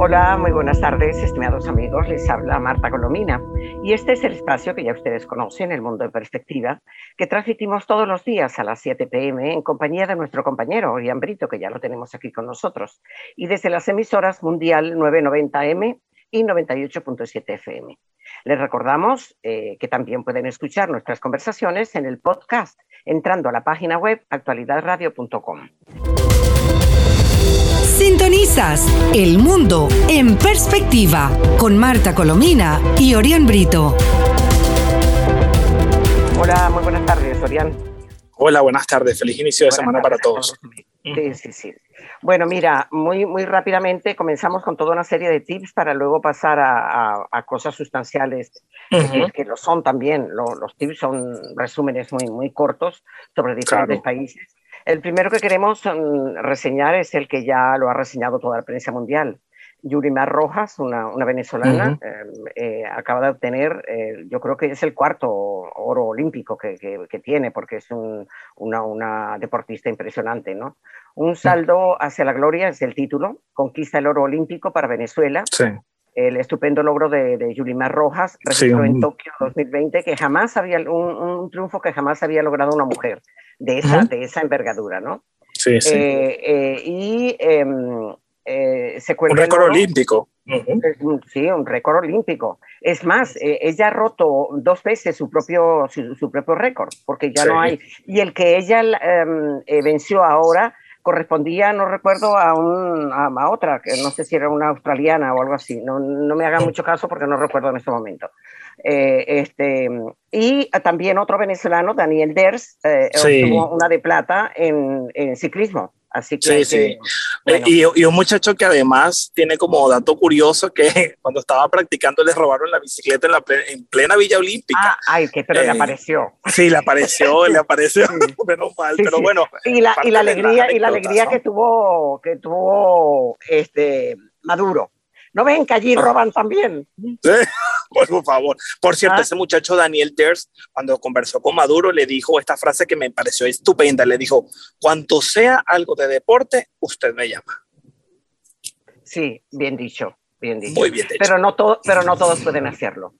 Hola, muy buenas tardes, estimados amigos. Les habla Marta Colomina y este es el espacio que ya ustedes conocen, El Mundo en Perspectiva, que transmitimos todos los días a las 7 pm en compañía de nuestro compañero Orián Brito, que ya lo tenemos aquí con nosotros, y desde las emisoras Mundial 990M y 98.7 FM. Les recordamos eh, que también pueden escuchar nuestras conversaciones en el podcast entrando a la página web actualidadradio.com. El Mundo en Perspectiva con Marta Colomina y Orián Brito. Hola, muy buenas tardes, Orián. Hola, buenas tardes. Feliz inicio de semana para todos. Sí, sí, sí. Bueno, mira, muy, muy rápidamente comenzamos con toda una serie de tips para luego pasar a, cosas sustanciales que, lo son también. los tips son resúmenes muy, muy cortos sobre diferentes países el primero que queremos mm, reseñar es el que ya lo ha reseñado toda la prensa mundial. Yurimar Rojas, una, venezolana, em, eh, acaba de obtener, eh, yo creo que es el cuarto oro olímpico que, tiene, porque es una, deportista impresionante, ¿no? Un saldo hacia la gloria es el título, conquista el oro olímpico para Venezuela. El estupendo logro de, de Yurimar Rojas registró en Tokio 2020 que jamás había, un triunfo que jamás había logrado una mujer de esa, de esa envergadura, ¿no? Sí, sí. Eh, eh, y em, eh, se. Un récord olímpico. Sí, un récord olímpico. Es más, ella ha roto dos veces su propio, su, propio récord, porque ya no hay... Y el que ella em, venció ahora correspondía, no recuerdo, a, un, a, otra, que no sé si era una australiana o algo así, no, no me haga mucho caso porque no recuerdo en este momento. Eh, este, y también otro venezolano, Daniel Ders, eh, obtuvo una de plata en, en ciclismo. Así que, sí, sí. Y, y, un muchacho que además tiene como dato curioso que cuando estaba practicando le robaron la bicicleta en, la en plena Villa Olímpica. Ah, ay, que pero le eh, apareció. Sí, le apareció, le apareció, menos mal, pero bueno. Y la, y la alegría, y la alegría que tuvo, que tuvo este Maduro ¿No ven que allí roban también? por favor. Por cierto, ah. ese muchacho Daniel Ders, cuando conversó con Maduro, le dijo esta frase que me pareció estupenda. Le dijo, cuanto sea algo de deporte, usted me llama. Sí, bien dicho, bien dicho. Muy bien dicho. Pero no, pero no todos pueden hacerlo.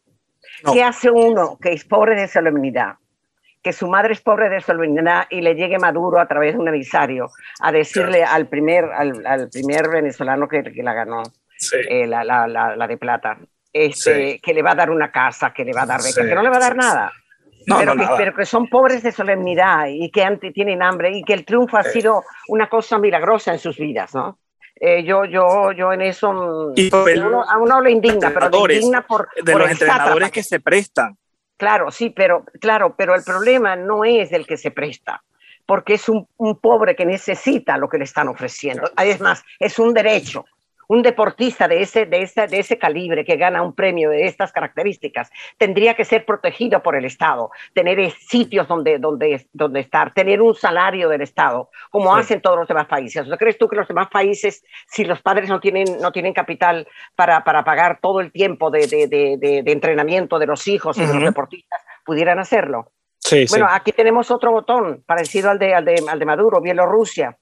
¿Qué hace uno que es pobre de solemnidad? que su madre es pobre de solemnidad y le llegue Maduro a través de un emisario a decirle al, primer, al, primer venezolano que, que la ganó, eh, la, la, la, de plata, este, que le va a dar una casa, que le va a dar beca, que no le va a dar nada. pero, que, pero, que, son pobres de solemnidad y que tienen hambre y que el triunfo ha sido una cosa milagrosa en sus vidas, ¿no? Eh, yo, yo, yo en eso mm, y a uno le indigna, pero le indigna por de los entrenadores que se prestan. Claro, sí, pero claro, pero el problema no es el que se presta, porque es un, un pobre que necesita lo que le están ofreciendo. Es más, es un derecho un deportista de ese, de, ese, de ese calibre que gana un premio de estas características tendría que ser protegido por el Estado, tener sitios donde, donde, donde estar, tener un salario del Estado, como hacen todos los demás países. ¿No crees tú que los demás países, si los padres no tienen, no tienen capital para, para pagar todo el tiempo de, de, de, de entrenamiento de los hijos y de los deportistas, pudieran hacerlo? Sí, bueno, aquí tenemos otro botón parecido al de, al de, al de Maduro, Bielorrusia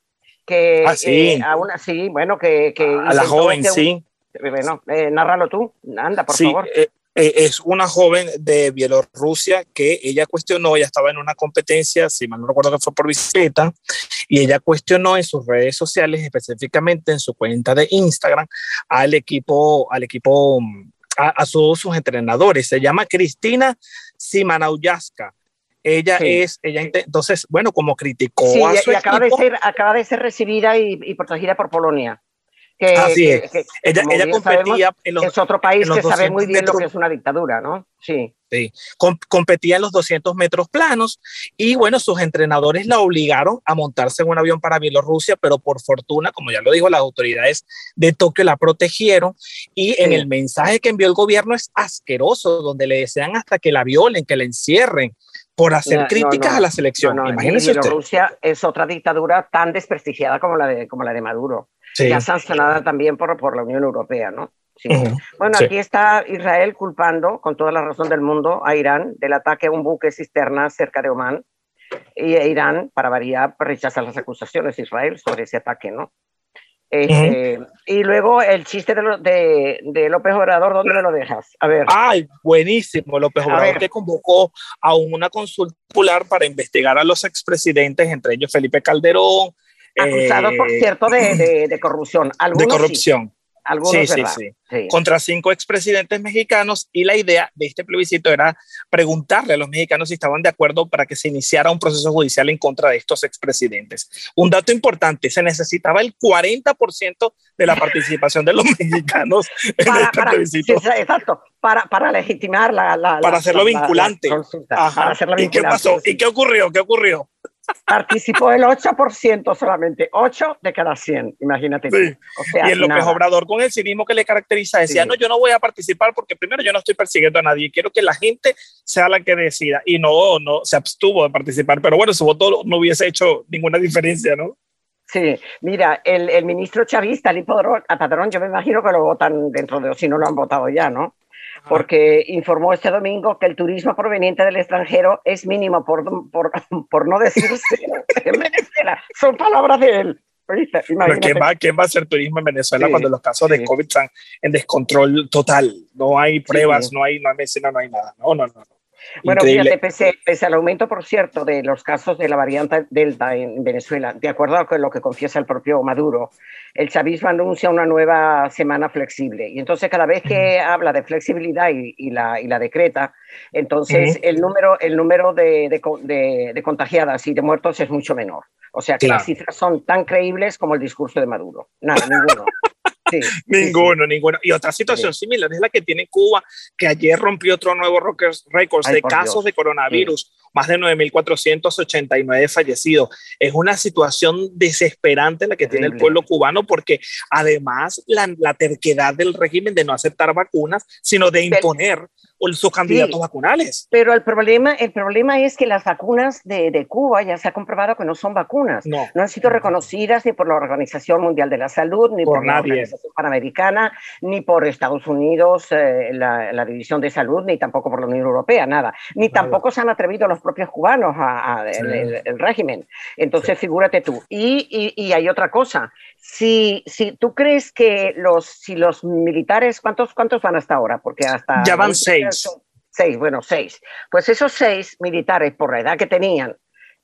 que ah, sí. aún así, bueno, que... que a la joven, sí. Bueno, eh, narralo tú, anda, por favor. Eh, eh, es una joven de Bielorrusia que ella cuestionó, ella estaba en una competencia, si mal no recuerdo que fue por bicicleta, y ella cuestionó en sus redes sociales, específicamente en su cuenta de Instagram, al equipo, al equipo, a, a todos sus entrenadores. Se llama Cristina Simanauyaska ella es, ella entonces, bueno, como criticó a su y acaba de ser, acaba de ser recibida y, protegida por Polonia. Que, Así es. ella, ella competía en los, Es otro país que sabe muy bien lo que es una dictadura, ¿no? Sí. Sí, competía en los 200 metros planos y bueno, sus entrenadores la obligaron a montarse en un avión para Bielorrusia, pero por fortuna, como ya lo dijo, las autoridades de Tokio la protegieron y en el mensaje que envió el gobierno es asqueroso, donde le desean hasta que la violen, que la encierren, por hacer críticas a la selección. Imagínense Bielorrusia es otra dictadura tan desprestigiada como la de, como la de Maduro, ya sancionada también por, por la Unión Europea, ¿no? Bueno, aquí está Israel culpando, con toda la razón del mundo, a Irán del ataque a un buque cisterna cerca de Omán. Y Irán, para variar, rechaza las acusaciones de Israel sobre ese ataque, ¿no? Este, y luego el chiste de, de, López Obrador, ¿dónde me lo dejas? A ver. Ay, buenísimo. López Obrador que convocó a una consulta popular para investigar a los expresidentes, entre ellos Felipe Calderón. Acusados, por eh, cierto, de, de, corrupción. de corrupción sí, sí, sí, Contra cinco expresidentes mexicanos y la idea de este plebiscito era preguntarle a los mexicanos si estaban de acuerdo para que se iniciara un proceso judicial en contra de estos expresidentes. Un dato importante, se necesitaba el 40% de la participación de los mexicanos en este plebiscito. exacto, para, para legitimar la... para hacerlo vinculante. Para hacerlo vinculante. ¿Y qué pasó? ¿Y qué ocurrió? ¿Qué ocurrió? Participó el 8% solamente, 8 de cada 100, imagínate. y el López Obrador, con el cinismo que le caracteriza, decía, no, yo no voy a participar porque primero yo no estoy persiguiendo a nadie, quiero que la gente sea la que decida. Y no, no, se abstuvo de participar, pero bueno, su voto no hubiese hecho ninguna diferencia, ¿no? Sí, mira, el, el ministro chavista, el Padrón, yo me imagino que lo votan dentro de, si no lo han votado ya, ¿no? Porque informó este domingo que el turismo proveniente del extranjero es mínimo, por, por, por no decir en Venezuela. Son palabras de él. ¿quién, va, ¿Quién va a hacer turismo en Venezuela cuando los casos de COVID están en descontrol total? No hay pruebas, no, hay, no hay medicina, no hay nada. No, no, no. Bueno, fíjate, pese, pese, al aumento, por cierto, de los casos de la variante Delta en Venezuela, de acuerdo con lo que confiesa el propio Maduro, el chavismo anuncia una nueva semana flexible. Y entonces cada vez que habla de flexibilidad y, la, y la, decreta, entonces el número, el número de, de, de, contagiadas y de muertos es mucho menor. O sea que las cifras son tan creíbles como el discurso de Maduro. Nada, ninguno. ninguno, ninguno. Y otra situación similar es la que tiene Cuba, que ayer rompió otro nuevo récord de casos de coronavirus, más de 9.489 fallecidos. Es una situación desesperante la que tiene el pueblo cubano porque además la, la, terquedad del régimen de no aceptar vacunas, sino de imponer sus candidatos vacunales. Pero el problema, el problema es que las vacunas de, de, Cuba ya se ha comprobado que no son vacunas. No. no han sido reconocidas ni por la Organización Mundial de la Salud, ni por, la Organización Panamericana, ni por Estados Unidos, eh, la, la, División de Salud, ni tampoco por la Unión Europea, nada. Ni tampoco se han atrevido los propios cubanos a, el, régimen. Entonces, figúrate tú. Y, y, y, hay otra cosa. Si, si tú crees que los, si los militares, ¿cuántos, ¿cuántos van hasta ahora? Porque hasta... Ya van seis seis. bueno, seis. Pues esos seis militares, por la edad que tenían,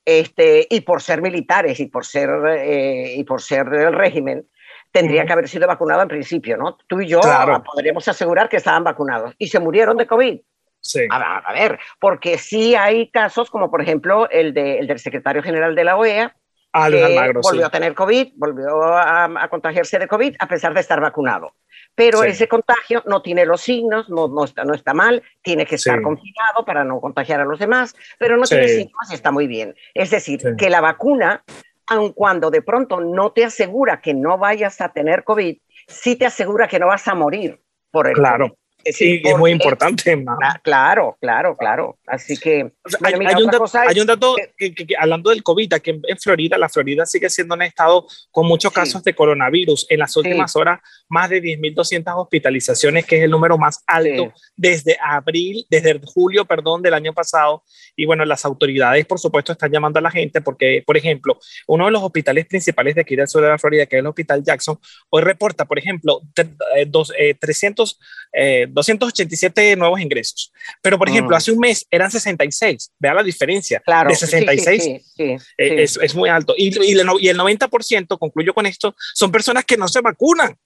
este, y por ser militares y por ser, eh, y por ser del régimen, tendrían que haber sido vacunados en principio, ¿no? Tú y yo podríamos asegurar que estaban vacunados y se murieron de COVID. Sí. A, ver, porque sí hay casos como por ejemplo el, de, el del secretario general de la OEA, ah, que volvió a tener COVID, volvió a, a, contagiarse de COVID a pesar de estar vacunado. Pero ese contagio no tiene los signos, no, no, está, no está mal, tiene que estar confinado para no contagiar a los demás, pero no tiene síntomas y está muy bien. Es decir, que la vacuna, aun cuando de pronto no te asegura que no vayas a tener COVID, sí te asegura que no vas a morir por el claro. Sí, es muy importante. Claro, claro, claro. Así que hay, un dato, que, hablando del COVID, aquí en, Florida, la Florida sigue siendo un estado con muchos casos de coronavirus. En las últimas horas, más de 10.200 hospitalizaciones, que es el número más alto desde abril, desde julio, perdón, del año pasado. Y bueno, las autoridades, por supuesto, están llamando a la gente porque, por ejemplo, uno de los hospitales principales de aquí del sur de la Florida, que es el Hospital Jackson, hoy reporta, por ejemplo, eh, dos, 300 eh, 287 nuevos ingresos. Pero, por ejemplo, mm. hace un mes eran 66. Vea la diferencia. Claro, de 66 eh, es, es, muy alto. Y, y, y el 90%, concluyo con esto, son personas que no se vacunan.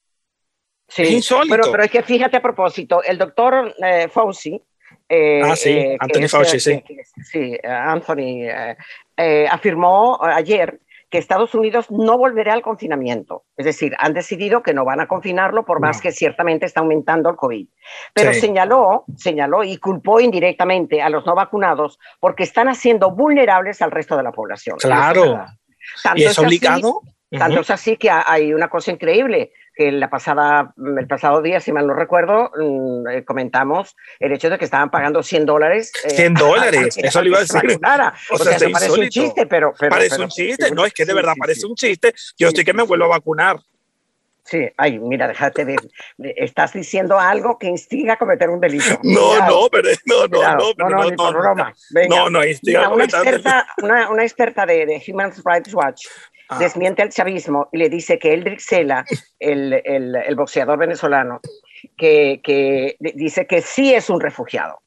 Sí, es insólito. Pero, pero es que fíjate a propósito, el doctor eh, Fauci, eh, ah, sí, eh, Anthony Fauci, sí. sí, Anthony afirmó ayer que Estados Unidos no volverá al confinamiento. Es decir, han decidido que no van a confinarlo por más que ciertamente está aumentando el COVID. Pero señaló, señaló y culpó indirectamente a los no vacunados porque están haciendo vulnerables al resto de la población. Claro. ¿Y es, obligado? tanto es así que hay una cosa increíble. Que la pasada, el pasado día, si mal no recuerdo, mm, eh, comentamos el hecho de que estaban pagando 100 dólares. 100 dólares, eso le iba a decir. O, sea, parece un chiste, pero... parece un chiste, no, es que de verdad parece un chiste. Yo estoy que me vuelvo a vacunar. Sí, ay, mira, déjate de, Estás diciendo algo que instiga a cometer un delito. No, no, pero no, no, no, no, no, no, no, broma. no, no, instiga una, experta, una, una, experta de, de Human Rights Watch ah. desmiente el chavismo y le dice que Eldrick Sela, el, el, el boxeador venezolano, que, que, dice que sí es un refugiado.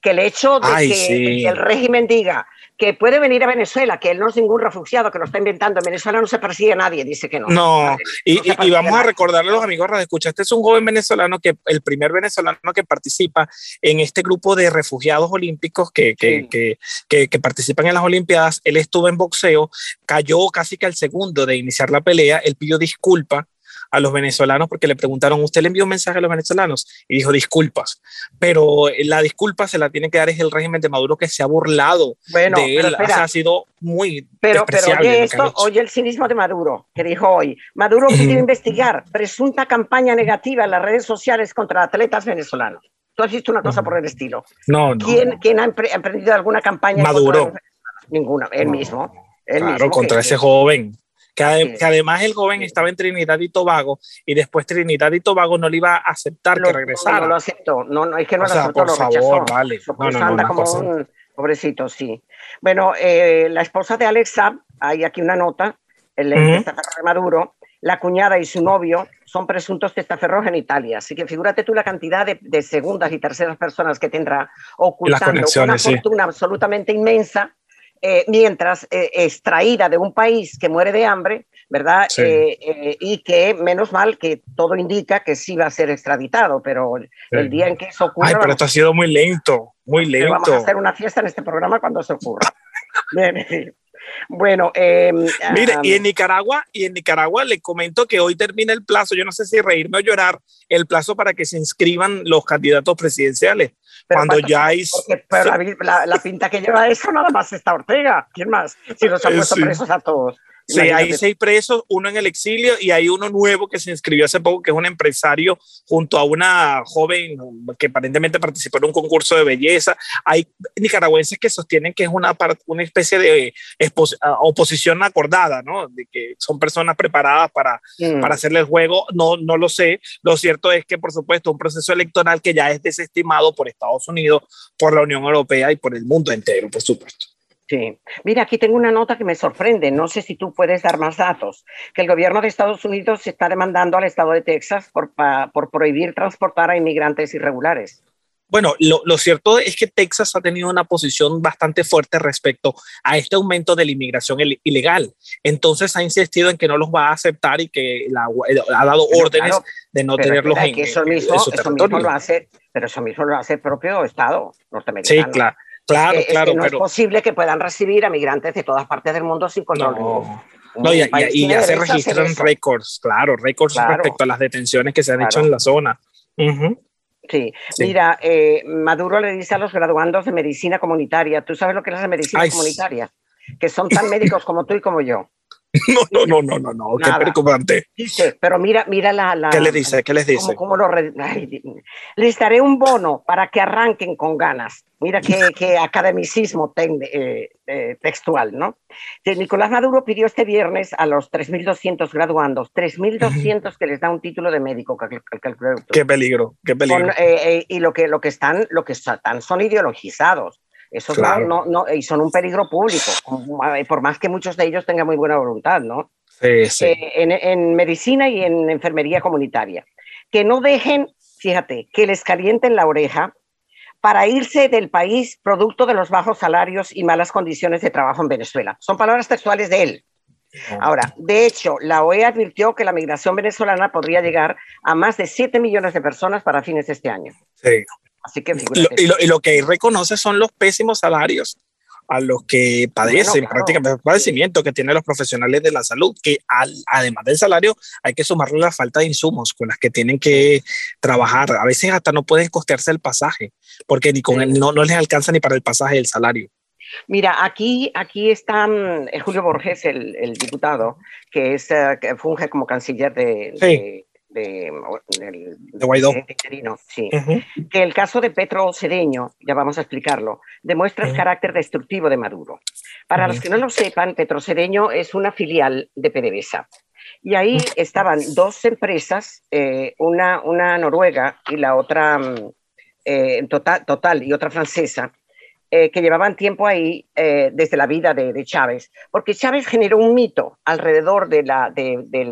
Que el hecho de que el régimen diga que puede venir a Venezuela, que él no es ningún refugiado, que lo está inventando. En Venezuela no se persigue a nadie, dice que no. No, y, vamos a recordarle a los amigos de escucha, este es un joven venezolano que el primer venezolano que participa en este grupo de refugiados olímpicos que, que, que, que, participan en las Olimpiadas. Él estuvo en boxeo, cayó casi que al segundo de iniciar la pelea, él pidió disculpa a los venezolanos porque le preguntaron, ¿usted le envió un mensaje a los venezolanos? Y dijo, disculpas. Pero la disculpa se la tiene que dar es el régimen de Maduro que se ha burlado de él. ha sido muy Pero, pero oye esto, oye el cinismo de Maduro, que dijo hoy, Maduro quiere investigar presunta campaña negativa en las redes sociales contra atletas venezolanos. ¿Tú has visto una cosa por el estilo? No, no. ¿Quién, ¿quién ha emprendido alguna campaña? Maduro. Ninguna, él mismo. claro, contra ese joven que, además el joven estaba en Trinidad y Tobago y después Trinidad y Tobago no le iba a aceptar que regresara. No, lo aceptó, no, no, es que no lo aceptó, por lo favor, vale. No, no, anda como un pobrecito, sí. Bueno, eh, la esposa de Alex Saab, hay aquí una nota, el uh -huh. de Maduro, la cuñada y su novio son presuntos testaferros en Italia. Así que figúrate tú la cantidad de, de segundas y terceras personas que tendrá ocultando una fortuna absolutamente inmensa eh, mientras eh, extraída de un país que muere de hambre, ¿verdad? Eh, y que menos mal que todo indica que sí va a ser extraditado, pero el día en que eso ocurra... Ay, pero esto ha sido muy lento, muy lento. Vamos a hacer una fiesta en este programa cuando se ocurra. Bueno, eh, mire, y en Nicaragua, y en Nicaragua le comento que hoy termina el plazo, yo no sé si reírme o llorar, el plazo para que se inscriban los candidatos presidenciales. Cuando ya pero la, pinta que lleva eso nada más está Ortega. ¿Quién más? Si los han puesto presos a todos. Sí, hay seis presos, uno en el exilio y hay uno nuevo que se inscribió hace poco, que es un empresario junto a una joven que aparentemente participó en un concurso de belleza. Hay nicaragüenses que sostienen que es una, una especie de oposición acordada, ¿no? De que son personas preparadas para, mm. para hacerle el juego. No, no lo sé. Lo cierto es que, por supuesto, un proceso electoral que ya es desestimado por Estados Unidos, por la Unión Europea y por el mundo entero, por supuesto. Sí. Mira, aquí tengo una nota que me sorprende. No sé si tú puedes dar más datos. Que el gobierno de Estados Unidos está demandando al estado de Texas por, por prohibir transportar a inmigrantes irregulares. Bueno, lo, lo, cierto es que Texas ha tenido una posición bastante fuerte respecto a este aumento de la inmigración ilegal. Entonces ha insistido en que no los va a aceptar y que la, ha dado pero órdenes claro, de no tenerlos en, eso mismo, en su eso mismo lo hace, pero eso mismo lo hace el propio Estado norteamericano. Sí, claro. Claro, es claro. Es que no pero... es posible que puedan recibir a migrantes de todas partes del mundo sin control. No, no y, y, y, ya se registran récords, claro, récords claro. respecto a las detenciones que se han claro. hecho en la zona. Uh -huh. Sí. sí. mira, eh, Maduro le dice a los graduandos de medicina comunitaria, ¿tú sabes lo que es la medicina Ay, comunitaria? Que son tan médicos como tú y como yo. No, no, no, no, no, no, qué preocupante. Dice, pero mira, mira la, la ¿Qué le dice? ¿Qué les dice? Cómo, cómo lo. Ay, les daré un bono para que arranquen con ganas. Mira qué, qué academicismo ten, eh, eh, textual, ¿no? Nicolás Maduro pidió este viernes a los 3.200 graduandos, 3.200 que les da un título de médico. Que, que, que, qué peligro, qué peligro. Con, eh, y lo que, lo que están, lo que están son ideologizados. Eso claro. no, no, y son un peligro público, por más que muchos de ellos tengan muy buena voluntad, ¿no? Sí, sí. Eh, en, en, medicina y en enfermería comunitaria. Que no dejen, fíjate, que les calienten la oreja para irse del país producto de los bajos salarios y malas condiciones de trabajo en Venezuela. Son palabras textuales de él. Ahora, de hecho, la OEA advirtió que la migración venezolana podría llegar a más de 7 millones de personas para fines de este año. Sí. Así que y, lo, y, lo, que reconoce son los pésimos salarios a los que padecen, bueno, claro. prácticamente padecimiento que tienen los profesionales de la salud, que al, además del salario hay que sumarle la falta de insumos con las que tienen que trabajar. A veces hasta no pueden costearse el pasaje, porque ni con sí. el, no, no les alcanza ni para el pasaje el salario. Mira, aquí, aquí está um, Julio Borges, el, el, diputado, que, es, uh, que funge como canciller de, sí. de de, Guaidó. sí, que el caso de Petro Cedeño, ya vamos a explicarlo, demuestra el carácter destructivo de Maduro. Para los que no lo sepan, Petro Cedeño es una filial de PDVSA. Y ahí estaban dos empresas, eh, una, una noruega y la otra mm, eh, total, total y otra francesa, eh, que llevaban tiempo ahí eh, desde la vida de, Chávez, porque Chávez generó un mito alrededor de la, de, de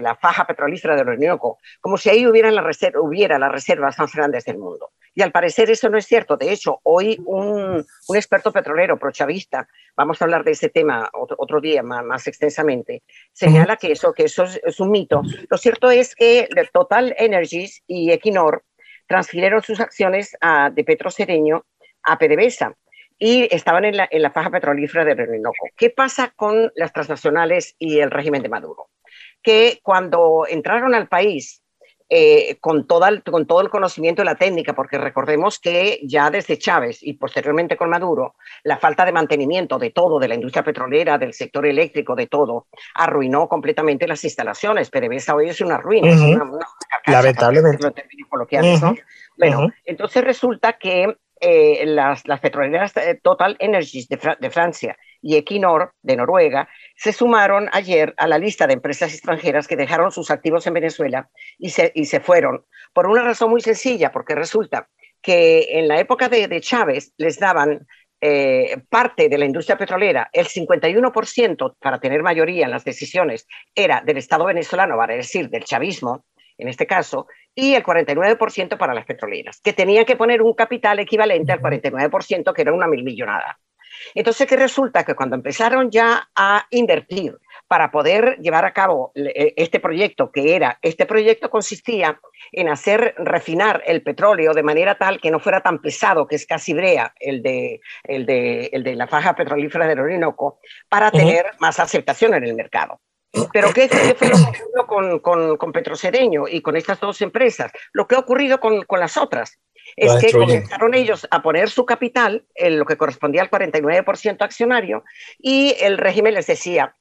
la faja petrolífera de Orinoco, como si ahí hubiera, la hubiera las reservas más grandes del mundo. Y al parecer eso no es cierto. De hecho, hoy un, un experto petrolero prochavista, vamos a hablar de ese tema otro, día más, extensamente, señala que eso, que eso es, un mito. Lo cierto es que Total Energies y Equinor transfirieron sus acciones a, de Petro Cedeño a PDVSA y estaban en la, en la faja petrolífera de Orinoco. ¿Qué pasa con las transnacionales y el régimen de Maduro? Que cuando entraron al país eh, con, toda con todo el conocimiento y la técnica, porque recordemos que ya desde Chávez y posteriormente con Maduro, la falta de mantenimiento de todo, de la industria petrolera, del sector eléctrico, de todo, arruinó completamente las instalaciones. PDVSA hoy es una ruina, es una, lamentablemente. Bueno, entonces resulta que eh, las, petroleras eh, Total Energies de, Francia y Equinor de Noruega se sumaron ayer a la lista de empresas extranjeras que dejaron sus activos en Venezuela y se, y se fueron por una razón muy sencilla, porque resulta que en la época de, Chávez les daban eh, parte de la industria petrolera, el 51% para tener mayoría en las decisiones era del Estado venezolano, vale decir, del chavismo, en este caso, y el 49% para las petroleras, que tenían que poner un capital equivalente al 49%, que era una mil millonada. Entonces, ¿qué resulta? Que cuando empezaron ya a invertir para poder llevar a cabo eh, este proyecto, que era, este proyecto consistía en hacer refinar el petróleo de manera tal que no fuera tan pesado, que es casi brea el de, el de, el de la faja petrolífera del Orinoco, para tener más aceptación en el mercado. Pero ¿qué, fue lo que ocurrió con, con, con, Petrocedeño y con estas dos empresas? Lo que ha ocurrido con, con las otras es que comenzaron ellos a poner su capital, en lo que correspondía al 49% accionario, y el régimen les decía,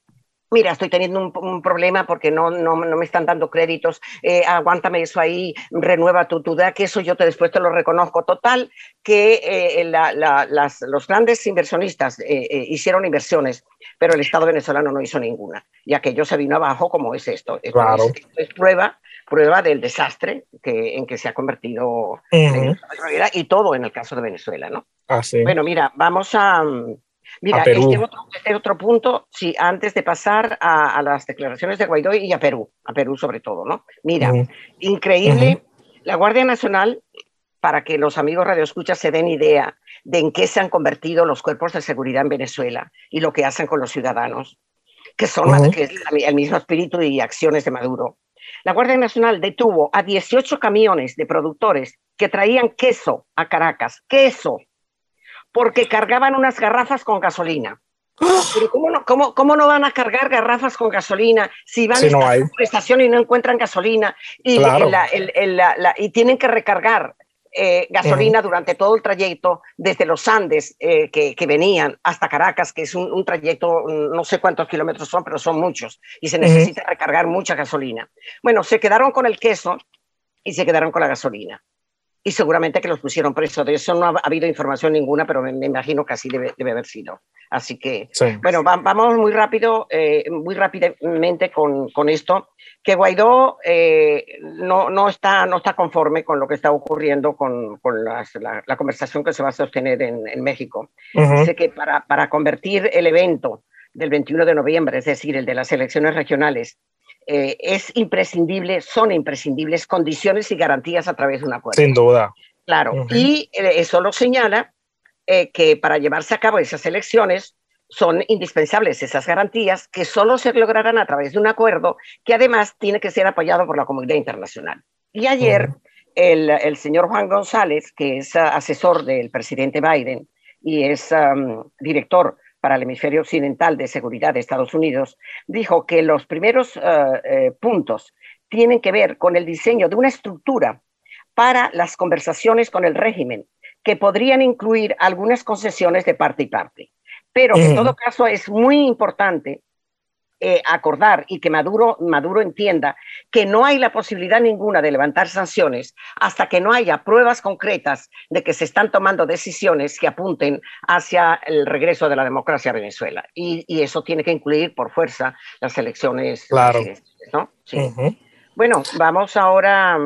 mira, estoy teniendo un, problema porque no, no, no, me están dando créditos, eh, aguántame eso ahí, renueva tu, tu que eso yo te, después te lo reconozco. Total, que eh, las, los grandes inversionistas eh, hicieron inversiones, pero el Estado venezolano no hizo ninguna, y aquello se vino abajo como es esto. claro. es, prueba prueba del desastre que, en que se ha convertido y todo en el caso de Venezuela, ¿no? Ah, bueno, mira, vamos a, Mira, este otro, este otro, punto, sí, antes de pasar a, las declaraciones de Guaidó y a Perú, a Perú sobre todo, ¿no? Mira, increíble, la Guardia Nacional, para que los amigos radioescuchas se den idea de en qué se han convertido los cuerpos de seguridad en Venezuela y lo que hacen con los ciudadanos, que son que el mismo espíritu y acciones de Maduro. La Guardia Nacional detuvo a 18 camiones de productores que traían queso a Caracas, queso, porque cargaban unas garrafas con gasolina. Pero ¿cómo no, cómo, cómo no, van a cargar garrafas con gasolina si van a esta estación y no encuentran gasolina y, y tienen que recargar eh, gasolina durante todo el trayecto desde los Andes eh, que, que, venían hasta Caracas, que es un, trayecto, no sé cuántos kilómetros son, pero son muchos, y se necesita recargar mucha gasolina. Bueno, se quedaron con el queso y se quedaron con la gasolina y seguramente que los pusieron presos. De eso no ha, habido información ninguna, pero me, imagino que así debe, debe, haber sido. Así que, bueno, vamos muy rápido, eh, muy rápidamente con, con, esto, que Guaidó eh, no, no, está, no está conforme con lo que está ocurriendo con, con la, la, conversación que se va a sostener en, en México. Dice que para, para convertir el evento del 21 de noviembre, es decir, el de las elecciones regionales, eh, es imprescindible, son imprescindibles condiciones y garantías a través de un acuerdo. Sin duda. Claro, y eh, eso lo señala eh, que para llevarse a cabo esas elecciones son indispensables esas garantías que solo se lograrán a través de un acuerdo que además tiene que ser apoyado por la comunidad internacional. Y ayer el, el, señor Juan González, que es asesor del presidente Biden y es director para el hemisferio occidental de seguridad de Estados Unidos, dijo que los primeros eh, eh, puntos tienen que ver con el diseño de una estructura para las conversaciones con el régimen, que podrían incluir algunas concesiones de parte y parte, pero en todo caso es muy importante eh, acordar y que Maduro, Maduro entienda que no hay la posibilidad ninguna de levantar sanciones hasta que no haya pruebas concretas de que se están tomando decisiones que apunten hacia el regreso de la democracia a Venezuela. Y, eso tiene que incluir por fuerza las elecciones. Claro. ¿no? Bueno, vamos ahora.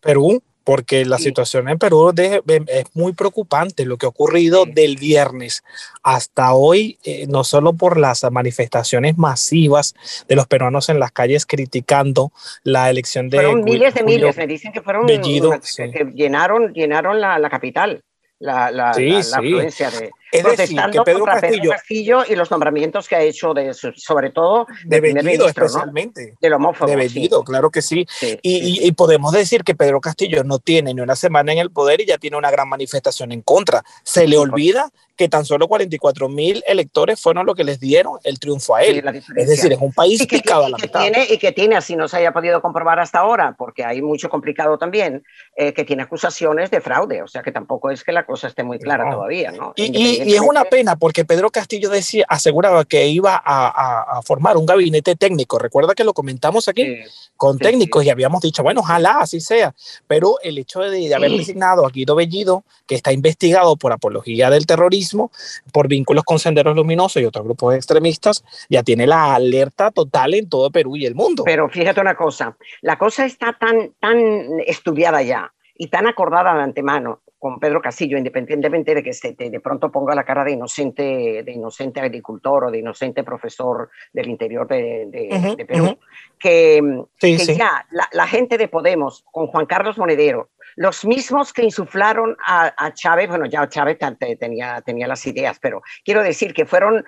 Perú porque la situación en Perú es muy preocupante lo que ha ocurrido del viernes hasta hoy, eh, no solo por las manifestaciones masivas de los peruanos en las calles criticando la elección de... Fueron miles de miles, me dicen que fueron... Bellido, que, llenaron, llenaron la, la capital la, la, influencia de es decir, que Pedro Castillo, y los nombramientos que ha hecho de sobre todo de, Bellido especialmente. Del homófobo de Bellido claro que sí, y, y, podemos decir que Pedro Castillo no tiene ni una semana en el poder y ya tiene una gran manifestación en contra. Se le olvida que tan solo 44 mil electores fueron los que les dieron el triunfo a él. es decir, es un país picado a la que Tiene, y que tiene, así no se haya podido comprobar hasta ahora, porque hay mucho complicado también, eh, que tiene acusaciones de fraude, o sea que tampoco es que la cosa esté muy clara todavía. ¿no? Y, y, es una pena, porque Pedro Castillo decía, aseguraba que iba a, a, formar un gabinete técnico. Recuerda que lo comentamos aquí con técnicos y habíamos dicho, bueno, ojalá así sea, pero el hecho de, de haber designado a Guido Bellido, que está investigado por apología del terrorismo, por vínculos con Senderos Luminosos y otros grupos extremistas, ya tiene la alerta total en todo Perú y el mundo. Pero fíjate una cosa, la cosa está tan, tan estudiada ya y tan acordada de antemano con Pedro Castillo, independientemente de que se de pronto ponga la cara de inocente, de inocente agricultor o de inocente profesor del interior de, Perú, que, ya la, la, gente de Podemos, con Juan Carlos Monedero, los mismos que insuflaron a, Chávez, bueno, ya Chávez tenía, tenía las ideas, pero quiero decir que fueron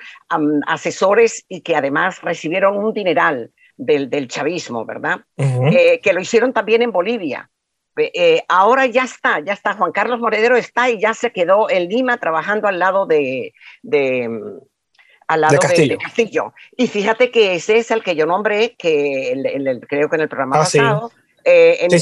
asesores y que además recibieron un dineral del, del chavismo, ¿verdad? Eh, que lo hicieron también en Bolivia. Eh, ahora ya está, ya está, Juan Carlos Moredero está y ya se quedó en Lima trabajando al lado de, de al lado de Castillo. Y fíjate que ese es el que yo nombré, que creo que en el programa ah, pasado, eh, en, el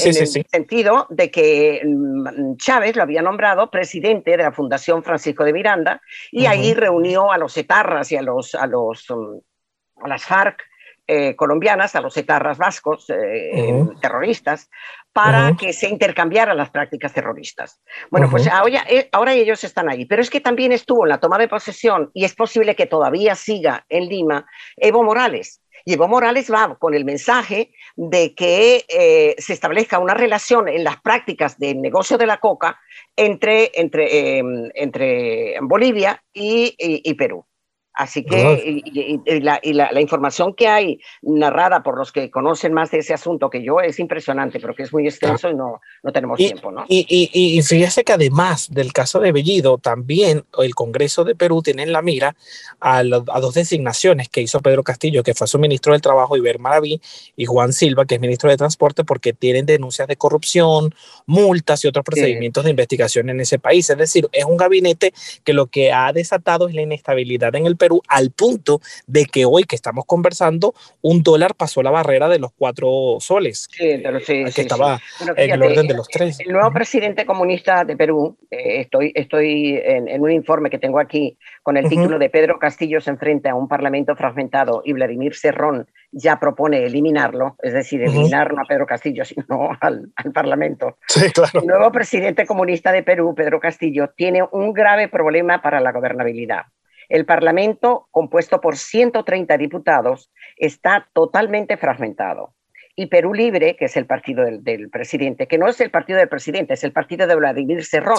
sentido de que mm, Chávez lo había nombrado presidente de la Fundación Francisco de Miranda y ahí reunió a los etarras y a los a los mm, a las FARC eh, colombianas, a los etarras vascos eh, terroristas, para que se intercambiaran las prácticas terroristas. Bueno, pues ahora, ahora, ellos están ahí, pero es que también estuvo en la toma de posesión y es posible que todavía siga en Lima Evo Morales, y Evo Morales va con el mensaje de que eh, se establezca una relación en las prácticas del negocio de la coca entre, entre, em, entre Bolivia y Perú. Así que y, la, la, información que hay narrada por los que conocen más de ese asunto que yo es impresionante, pero que es muy extenso y no, no tenemos tiempo. ¿no? Y, fíjese que además del caso de Bellido, también el Congreso de Perú tiene en la mira a, a dos designaciones que hizo Pedro Castillo, que fue su ministro del Trabajo, Iber Maraví, y Juan Silva, que es ministro de Transporte, porque tienen denuncias de corrupción, multas y otros procedimientos de investigación en ese país. Es decir, es un gabinete que lo que ha desatado es la inestabilidad en el Perú al punto de que hoy que estamos conversando, un dólar pasó la barrera de los cuatro soles, sí, que estaba en el orden de los tres. El nuevo presidente comunista de Perú, eh, estoy, estoy en, un informe que tengo aquí con el título de Pedro Castillo se enfrenta a un parlamento fragmentado y Vladimir Serrón ya propone eliminarlo, es decir, eliminar no a Pedro Castillo, sino al, al Parlamento. Sí, claro. El nuevo presidente comunista de Perú, Pedro Castillo, tiene un grave problema para la gobernabilidad. El Parlamento, compuesto por 130 diputados, está totalmente fragmentado. Y Perú Libre, que es el partido del, presidente, que no es el partido del presidente, es el partido de Vladimir Cerrón,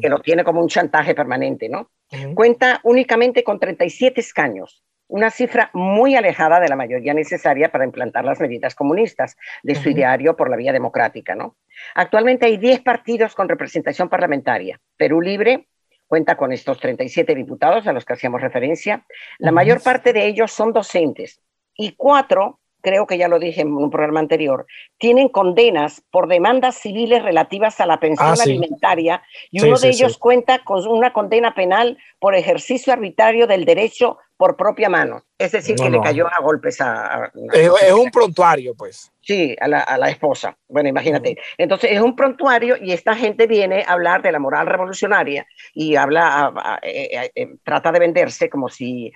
que lo tiene como un chantaje permanente, ¿no? Cuenta únicamente con 37 escaños, una cifra muy alejada de la mayoría necesaria para implantar las medidas comunistas de su ideario por la vía democrática, ¿no? Actualmente hay 10 partidos con representación parlamentaria. Perú Libre, cuenta con estos 37 diputados a los que hacíamos referencia. La mayor parte de ellos son docentes y cuatro, creo que ya lo dije en un programa anterior, tienen condenas por demandas civiles relativas a la pensión ah, alimentaria y uno de ellos cuenta con una condena penal por ejercicio arbitrario del derecho por propia mano. Es decir, que le cayó a golpes a... es, un prontuario, pues. Sí, a la, a la esposa. Bueno, imagínate. Entonces, es un prontuario y esta gente viene a hablar de la moral revolucionaria y habla, eh, eh, eh, trata de venderse como si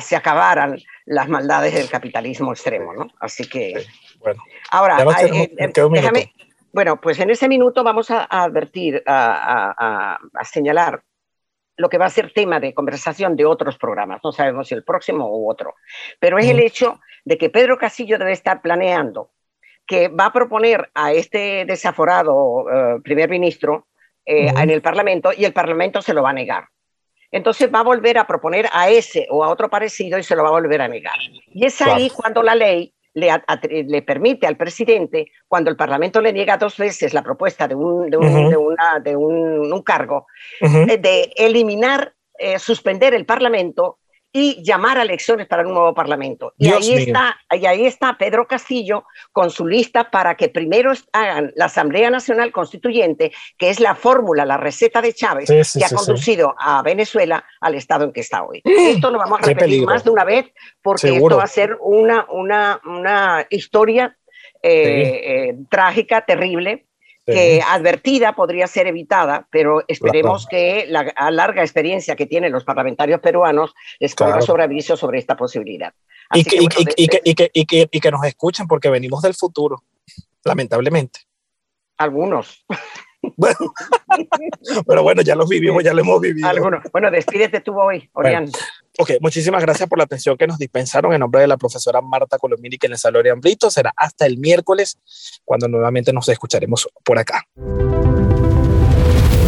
se acabaran las maldades del capitalismo extremo, ¿no? Así que, bueno, ahora, eh, eh, déjame, bueno, pues en ese minuto vamos a, advertir, a, señalar lo que va a ser tema de conversación de otros programas. No sabemos si el próximo u otro, pero es el hecho de que Pedro Castillo debe estar planeando que va a proponer a este desaforado eh, primer ministro en el Parlamento y el Parlamento se lo va a negar entonces va a volver a proponer a ese o a otro parecido y se lo va a volver a negar. Y es ahí cuando la ley le, le, permite al presidente, cuando el Parlamento le niega dos veces la propuesta de un, de un, cargo, eh, de eliminar, eh, suspender el Parlamento y llamar a elecciones para un nuevo parlamento. Y ahí, está, y ahí está Pedro Castillo con su lista para que primero hagan la Asamblea Nacional Constituyente, que es la fórmula, la receta de Chávez, que ha conducido a Venezuela al estado en que está hoy. Esto lo vamos a repetir más de una vez porque esto va a ser una, una, una historia eh, eh, trágica, terrible, que advertida podría ser evitada, pero esperemos que la larga experiencia que tienen los parlamentarios peruanos les ponga sobre aviso sobre esta posibilidad. Y que, y, que, y que nos escuchen porque venimos del futuro, lamentablemente. Algunos. Bueno, pero bueno, ya los vivimos, ya lo hemos vivido. Algunos. Bueno, despídete tú hoy, Orián. Ok, muchísimas gracias por la atención que nos dispensaron en nombre de la profesora Marta Colombini, que les habló Orián Brito. Será hasta el miércoles cuando nuevamente nos escucharemos por acá.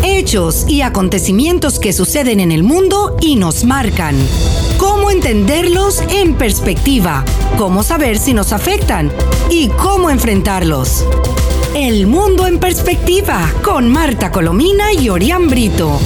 Hechos y acontecimientos que suceden en el mundo y nos marcan. ¿Cómo entenderlos en perspectiva? ¿Cómo saber si nos afectan? ¿Y cómo enfrentarlos? El mundo en perspectiva con Marta Colomina y Orián Brito.